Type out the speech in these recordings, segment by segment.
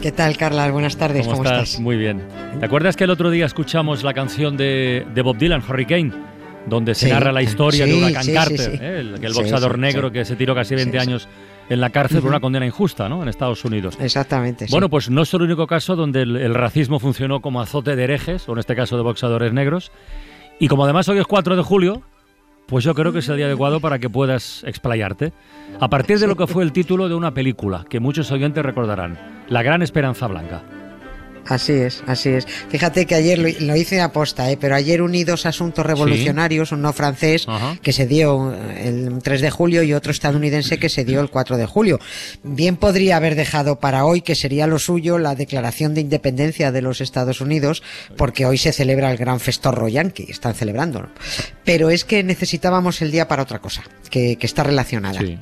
¿Qué tal, Carla? Buenas tardes, ¿cómo, estás? Muy bien. ¿Te acuerdas que el otro día escuchamos la canción de, de Bob Dylan, Hurricane? Donde se Sí, narra la historia sí, de Huracán sí, sí, Carter, sí. ¿eh? el, el Sí, boxeador sí, negro sí. que se tiró casi 20 Sí, sí. años en la cárcel por una condena injusta ¿no? en Estados Unidos. Exactamente. sí. Bueno, pues no es el único caso donde el, el racismo funcionó como azote de herejes, o en este caso de boxeadores negros. Y como además hoy es 4 de julio, pues yo creo que es el adecuado para que puedas explayarte. A partir de lo que fue el título de una película que muchos oyentes recordarán, La Gran Esperanza Blanca. Así es, así es. Fíjate que ayer lo, lo hice aposta, ¿eh? pero ayer uní dos asuntos revolucionarios, uno francés Ajá. que se dio eh, el 3 de julio y otro estadounidense que se dio el 4 de julio. Bien podría haber dejado para hoy, que sería lo suyo, la declaración de independencia de los Estados Unidos, porque hoy se celebra el gran festorro yankee, están celebrándolo. Pero es que necesitábamos el día para otra cosa, que, que está relacionada. Sí.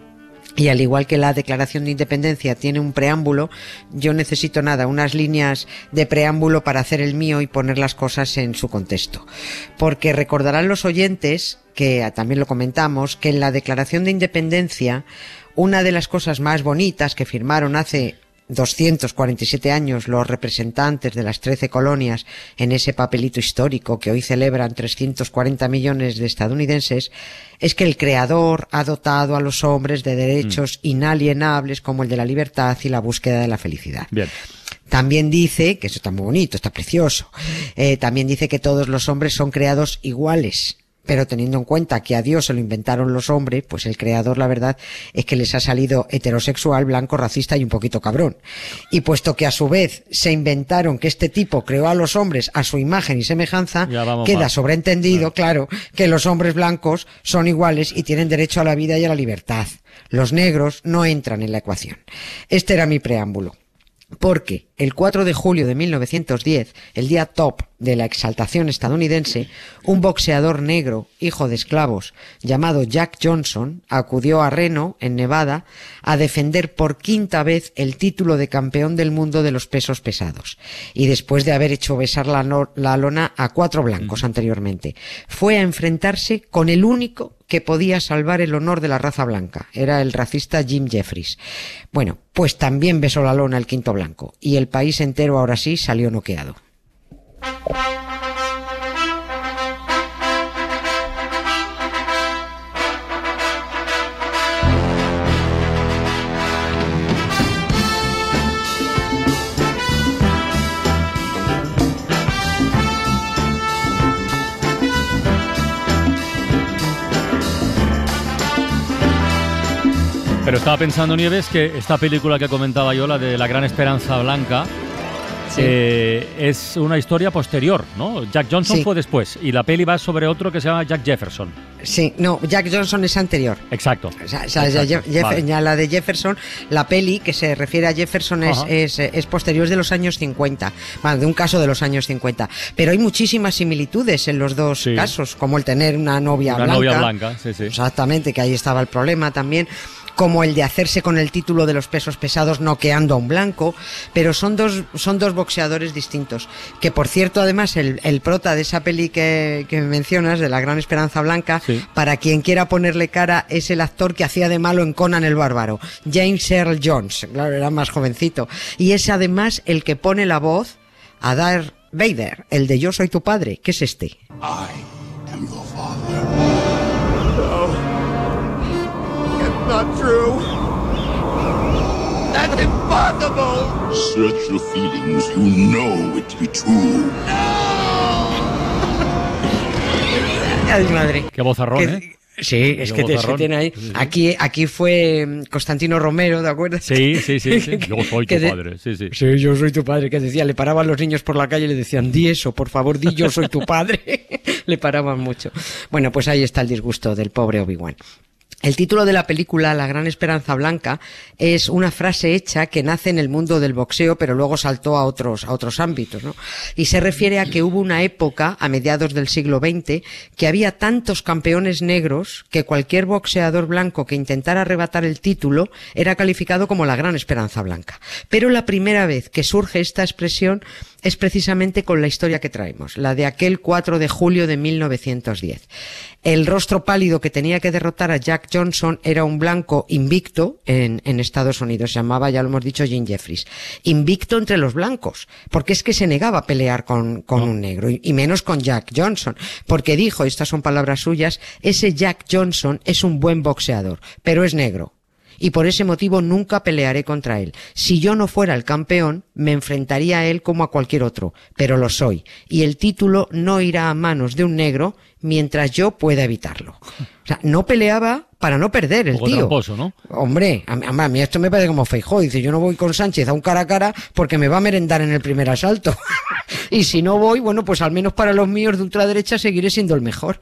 Y al igual que la Declaración de Independencia tiene un preámbulo, yo necesito nada, unas líneas de preámbulo para hacer el mío y poner las cosas en su contexto. Porque recordarán los oyentes, que también lo comentamos, que en la Declaración de Independencia, una de las cosas más bonitas que firmaron hace 247 años los representantes de las 13 colonias en ese papelito histórico que hoy celebran 340 millones de estadounidenses es que el creador ha dotado a los hombres de derechos inalienables como el de la libertad y la búsqueda de la felicidad. Bien. También dice, que eso está muy bonito, está precioso, eh, también dice que todos los hombres son creados iguales. Pero teniendo en cuenta que a Dios se lo inventaron los hombres, pues el creador, la verdad, es que les ha salido heterosexual, blanco, racista y un poquito cabrón. Y puesto que a su vez se inventaron que este tipo creó a los hombres a su imagen y semejanza, queda mal. sobreentendido, claro, que los hombres blancos son iguales y tienen derecho a la vida y a la libertad. Los negros no entran en la ecuación. Este era mi preámbulo. Porque el 4 de julio de 1910, el día top de la exaltación estadounidense, un boxeador negro, hijo de esclavos, llamado Jack Johnson, acudió a Reno, en Nevada, a defender por quinta vez el título de campeón del mundo de los pesos pesados. Y después de haber hecho besar la, no- la lona a cuatro blancos anteriormente, fue a enfrentarse con el único que podía salvar el honor de la raza blanca. Era el racista Jim Jeffries. Bueno, pues también besó la lona el quinto blanco. Y el país entero ahora sí salió noqueado. Pero estaba pensando, Nieves, que esta película que comentaba yo, la de La Gran Esperanza Blanca, eh, es una historia posterior, ¿no? Jack Johnson Sí. fue después y la peli va sobre otro que se llama Jack Jefferson. Sí, no, Jack Johnson es anterior. Exacto. O sea, o sea, Exacto, Jeff- Jeff- vale. ya la de Jefferson, la peli que se refiere a Jefferson es, Ajá. es, es posterior es de los años 50, bueno, de un caso de los años 50. Pero hay muchísimas similitudes en los dos Sí. casos, como el tener una novia Una blanca. novia blanca, sí, sí. Exactamente, que ahí estaba el problema también. Como el de hacerse con el título de los pesos pesados noqueando a un blanco, pero son dos, son dos boxeadores distintos. Que por cierto, además, el, el prota de esa peli que, que mencionas, de la Gran Esperanza Blanca, Sí. para quien quiera ponerle cara, es el actor que hacía de malo en Conan el Bárbaro, James Earl Jones, claro, era más jovencito. Y es además el que pone la voz a Darth Vader, el de Yo soy tu padre, que es este. I am your father. Not true. That's impossible. Search your feelings. You know it to be true. Ay, madre. Qué vozarrón, Que- ¿eh? Sí, es Qué que te, se tiene ahí. Sí, sí. Aquí, aquí fue mm, Constantino Romero, ¿de acuerdo? Sí, sí, sí. sí. Yo soy tu de- padre, sí, sí. Sí, yo soy tu padre, que decía, le paraban los niños por la calle y le decían, di eso, por favor, di yo soy tu padre. le paraban mucho. Bueno, pues ahí está el disgusto del pobre Obi-Wan. El título de la película, La Gran Esperanza Blanca, es una frase hecha que nace en el mundo del boxeo, pero luego saltó a otros, a otros ámbitos, ¿no? Y se refiere a que hubo una época, a mediados del siglo XX, que había tantos campeones negros que cualquier boxeador blanco que intentara arrebatar el título era calificado como la Gran Esperanza Blanca. Pero la primera vez que surge esta expresión es precisamente con la historia que traemos, la de aquel 4 de julio de 1910. El rostro pálido que tenía que derrotar a Jack Johnson era un blanco invicto en, en Estados Unidos, se llamaba, ya lo hemos dicho, Jim Jeffries. Invicto entre los blancos, porque es que se negaba a pelear con, con un negro, y, y menos con Jack Johnson, porque dijo, estas son palabras suyas, ese Jack Johnson es un buen boxeador, pero es negro y por ese motivo nunca pelearé contra él. Si yo no fuera el campeón, me enfrentaría a él como a cualquier otro, pero lo soy, y el título no irá a manos de un negro mientras yo pueda evitarlo. O sea, no peleaba para no perder el poco tío. tramposo, ¿no? Hombre, a mí, a mí esto me parece como Feijó. Dice, yo no voy con Sánchez a un cara a cara porque me va a merendar en el primer asalto. y si no voy, bueno, pues al menos para los míos de ultraderecha seguiré siendo el mejor.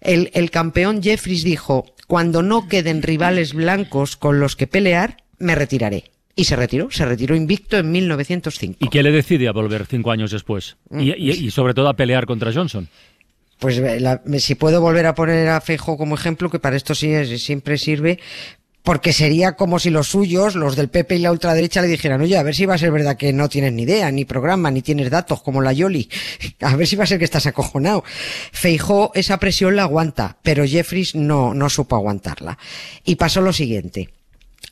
El, el campeón Jeffries dijo, cuando no queden rivales blancos con los que pelear, me retiraré. Y se retiró, se retiró invicto en 1905. ¿Y qué le decide a volver cinco años después? Y, y- y sobre todo a pelear contra Johnson. Pues eh, la- si puedo volver a poner a Feijóo como ejemplo, que para esto sí siempre sirve, porque sería como si los suyos, los del PP y la ultraderecha, le dijeran, oye, a ver si va a ser verdad que no tienes ni idea, ni programa, ni tienes datos, como la Yoli. A ver si va a ser que estás acojonado. Feijó esa presión la aguanta, pero Jeffries no, no supo aguantarla. Y pasó lo siguiente.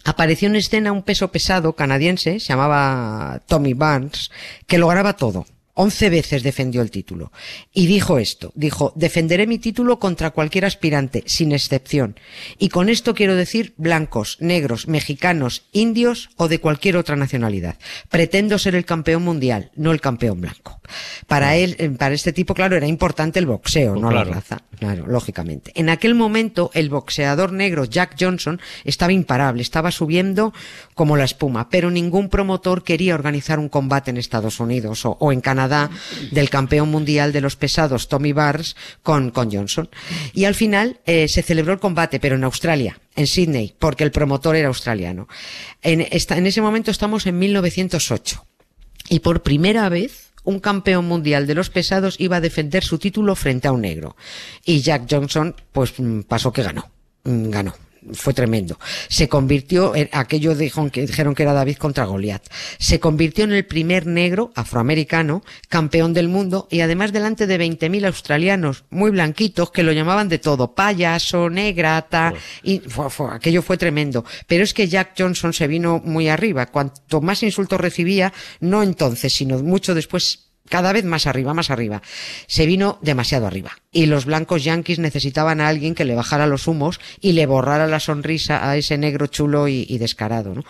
Apareció en escena un peso pesado canadiense, se llamaba Tommy Barnes, que lograba todo. Once veces defendió el título. Y dijo esto, dijo, defenderé mi título contra cualquier aspirante, sin excepción. Y con esto quiero decir blancos, negros, mexicanos, indios o de cualquier otra nacionalidad. Pretendo ser el campeón mundial, no el campeón blanco. Para él, eh, para este tipo, claro, era importante el boxeo, Pues no claro. la raza. Claro, lógicamente. En aquel momento, el boxeador negro Jack Johnson estaba imparable, estaba subiendo como la espuma, pero ningún promotor quería organizar un combate en Estados Unidos o, o en Canadá del campeón mundial de los pesados Tommy Barnes con, con Johnson. Y al final eh, se celebró el combate, pero en Australia, en Sydney, porque el promotor era australiano. En, esta, en ese momento estamos en 1908. Y por primera vez, un campeón mundial de los pesados iba a defender su título frente a un negro. Y Jack Johnson, pues mm, pasó que ganó. Mm, Ganó. Fue tremendo. Se convirtió en aquello dijo, que dijeron que era David contra Goliat. Se convirtió en el primer negro afroamericano campeón del mundo y además delante de 20.000 australianos muy blanquitos que lo llamaban de todo, payaso, negrata, y fue- fue- aquello fue tremendo. Pero es que Jack Johnson se vino muy arriba. Cuanto más insultos recibía, no entonces, sino mucho después, cada vez más arriba, más arriba. Se vino demasiado arriba. Y los blancos yanquis necesitaban a alguien que le bajara los humos y le borrara la sonrisa a ese negro chulo y, descarado, ¿no?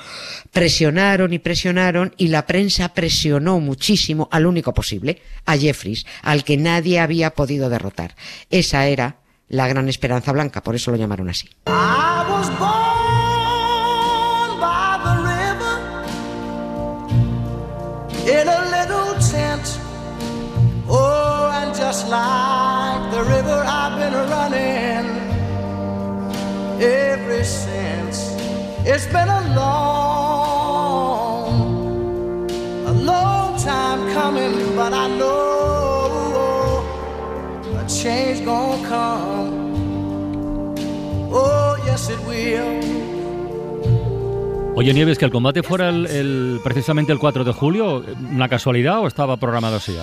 Presionaron y presionaron y la prensa presionó muchísimo al único posible, a Jeffries, al que nadie había podido derrotar. Esa era la gran esperanza blanca, por eso lo llamaron así. It's been a long, a long time coming, but I know a change gonna come. Oh, yes, it will. Oye, Nieves, que el combate fuera el, precisamente el 4 de julio, ¿una casualidad o estaba programado así?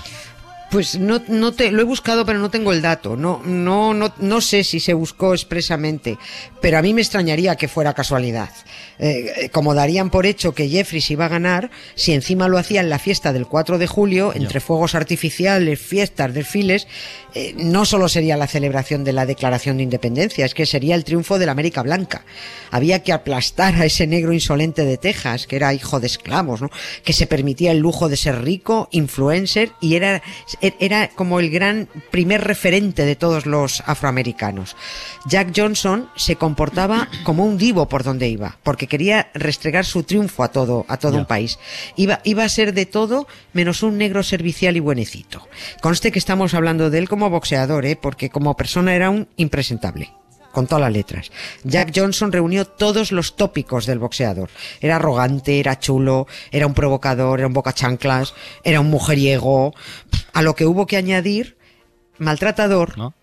Pues no, no te, lo he buscado, pero no tengo el dato. No, no, no, no sé si se buscó expresamente, pero a mí me extrañaría que fuera casualidad. Eh, eh, como darían por hecho que Jeffries iba a ganar, si encima lo hacía en la fiesta del 4 de julio, entre fuegos artificiales, fiestas, desfiles, eh, no solo sería la celebración de la declaración de independencia, es que sería el triunfo de la América Blanca. Había que aplastar a ese negro insolente de Texas, que era hijo de esclavos, ¿no? Que se permitía el lujo de ser rico, influencer, y era, era como el gran primer referente de todos los afroamericanos. Jack Johnson se comportaba como un divo por donde iba, porque quería restregar su triunfo a todo, a todo un país. Iba, iba a ser de todo menos un negro servicial y buenecito. Conste que estamos hablando de él como boxeador, ¿eh? porque como persona era un impresentable. Con todas las letras. Jack Johnson reunió todos los tópicos del boxeador. Era arrogante, era chulo, era un provocador, era un bocachanclas, era un mujeriego. A lo que hubo que añadir, maltratador. ¿No?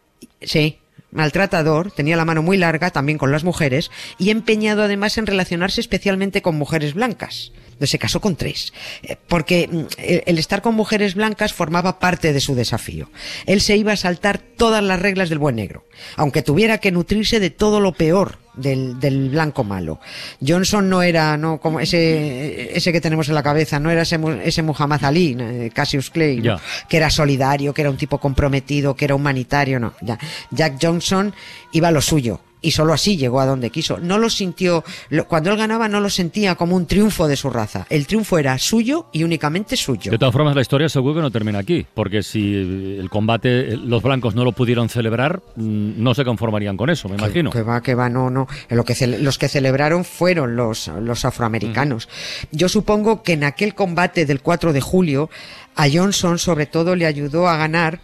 Sí, maltratador, tenía la mano muy larga también con las mujeres y empeñado además en relacionarse especialmente con mujeres blancas. Se casó con tres, eh, porque mm, el el estar con mujeres blancas formaba parte de su desafío. Él se iba a saltar todas las reglas del buen negro, aunque tuviera que nutrirse de todo lo peor del, del blanco malo. Johnson no era no como ese ese que tenemos en la cabeza, no era ese, ese Muhammad Ali, eh, Cassius Clay, que era solidario, que era un tipo comprometido, que era humanitario, no. Ya. Jack Johnson iba a lo suyo. Y solo así llegó a donde quiso. No lo sintió, cuando él ganaba no lo sentía como un triunfo de su raza. El triunfo era suyo y únicamente suyo. De todas formas, la historia seguro que no termina aquí, porque si el combate eh, los blancos no lo pudieron celebrar, mm, no se conformarían con eso, me imagino. Que va, que va, no, no. Lo que los que celebraron fueron los, los afroamericanos. Yo supongo que en aquel combate del 4 de julio, a Johnson sobre todo le ayudó a ganar.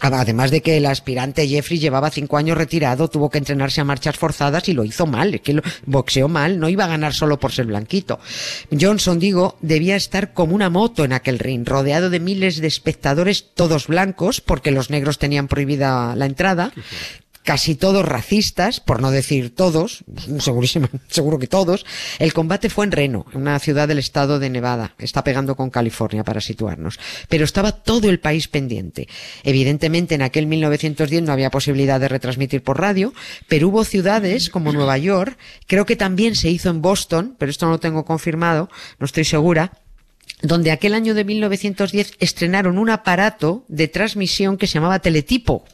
Además de que el aspirante Jeffrey llevaba cinco años retirado, tuvo que entrenarse a marchas forzadas y lo hizo mal, es que lo, boxeó mal, no iba a ganar solo por ser blanquito. Johnson, digo, debía estar como una moto en aquel ring, rodeado de miles de espectadores, todos blancos, porque los negros tenían prohibida la entrada, casi todos racistas, por no decir todos, segurísimo, seguro que todos. El combate fue en Reno, una ciudad del estado de Nevada. Está pegando con California para situarnos. Pero estaba todo el país pendiente. Evidentemente en aquel 1910 no había posibilidad de retransmitir por radio, pero hubo ciudades como Nueva York, creo que también se hizo en Boston, pero esto no lo tengo confirmado, no estoy segura, donde aquel año de 1910 estrenaron un aparato de transmisión que se llamaba teletipo,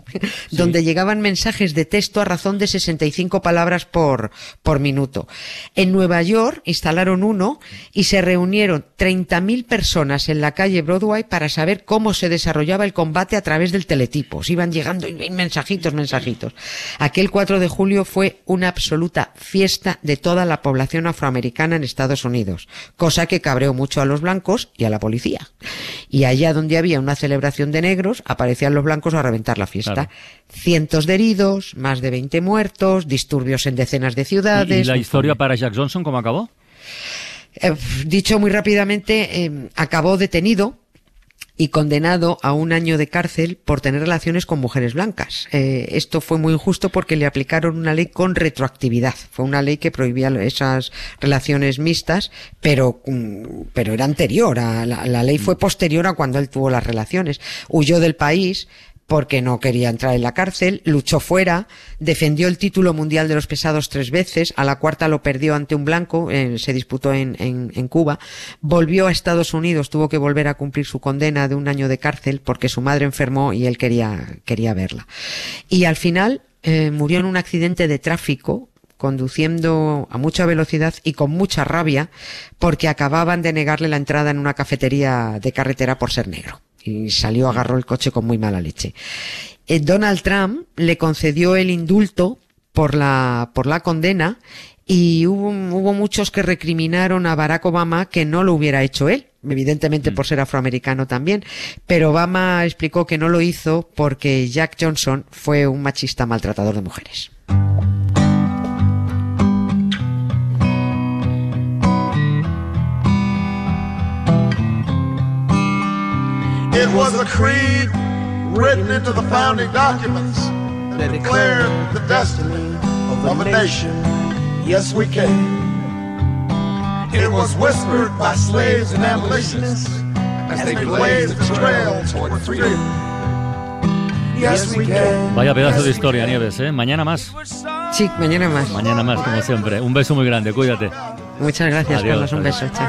donde llegaban mensajes de texto a razón de 65 palabras por, por minuto. En Nueva York instalaron uno y se reunieron 30.000 personas en la calle Broadway para saber cómo se desarrollaba el combate a través del teletipo. Se iban llegando y mensajitos, mensajitos. Aquel 4 de julio fue una absoluta fiesta de toda la población afroamericana en Estados Unidos, cosa que cabreó mucho a los blancos y a la policía. Y allá donde había una celebración de negros, aparecían los blancos a reventar la fiesta. Claro. Cientos de heridos, más de 20 muertos, disturbios en decenas de ¿Y, ciudades. y la un historia para Jack Johnson cómo acabó? Eh, dicho muy rápidamente, eh, acabó detenido y condenado a un año de cárcel por tener relaciones con mujeres blancas. Eh, esto fue muy injusto porque le aplicaron una ley con retroactividad. Fue una ley que prohibía esas relaciones mixtas, pero, mm, pero era anterior. A, la, la ley fue posterior a cuando él tuvo las relaciones. Huyó del país porque no quería entrar en la cárcel, luchó fuera, defendió el título mundial de los pesados tres veces, a la cuarta lo perdió ante un blanco, se disputó en Cuba, volvió a Estados Unidos, tuvo que volver a cumplir su condena de un año de cárcel porque su madre enfermó y él quería, quería verla. Y al final eh, murió en un accidente de tráfico conduciendo a mucha velocidad y con mucha rabia porque acababan de negarle la entrada en una cafetería de carretera por ser negro y salió, agarró el coche con muy mala leche. Eh, Donald Trump le concedió el indulto por la, por la condena y hubo, hubo muchos que recriminaron a Barack Obama que no lo hubiera hecho él, evidentemente por ser afroamericano también, pero Obama explicó que no lo hizo porque Jack Johnson fue un machista maltratador de mujeres. Was a creed written into the founding documents that declared the destiny of a nation. Yes, we can. It was whispered by slaves and abolitionists as they blazed the trail toward freedom. Yes, we can. Vaya pedazo de historia, Nieves, ¿eh? Mañana más. Sí, mañana más. Mañana más, como siempre. Un beso muy grande, cuídate. Muchas gracias, Adiós, Carlos. Un adiós. beso. Chao.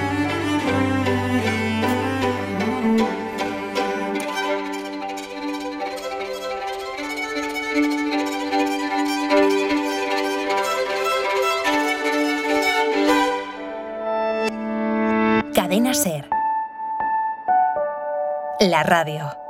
La radio.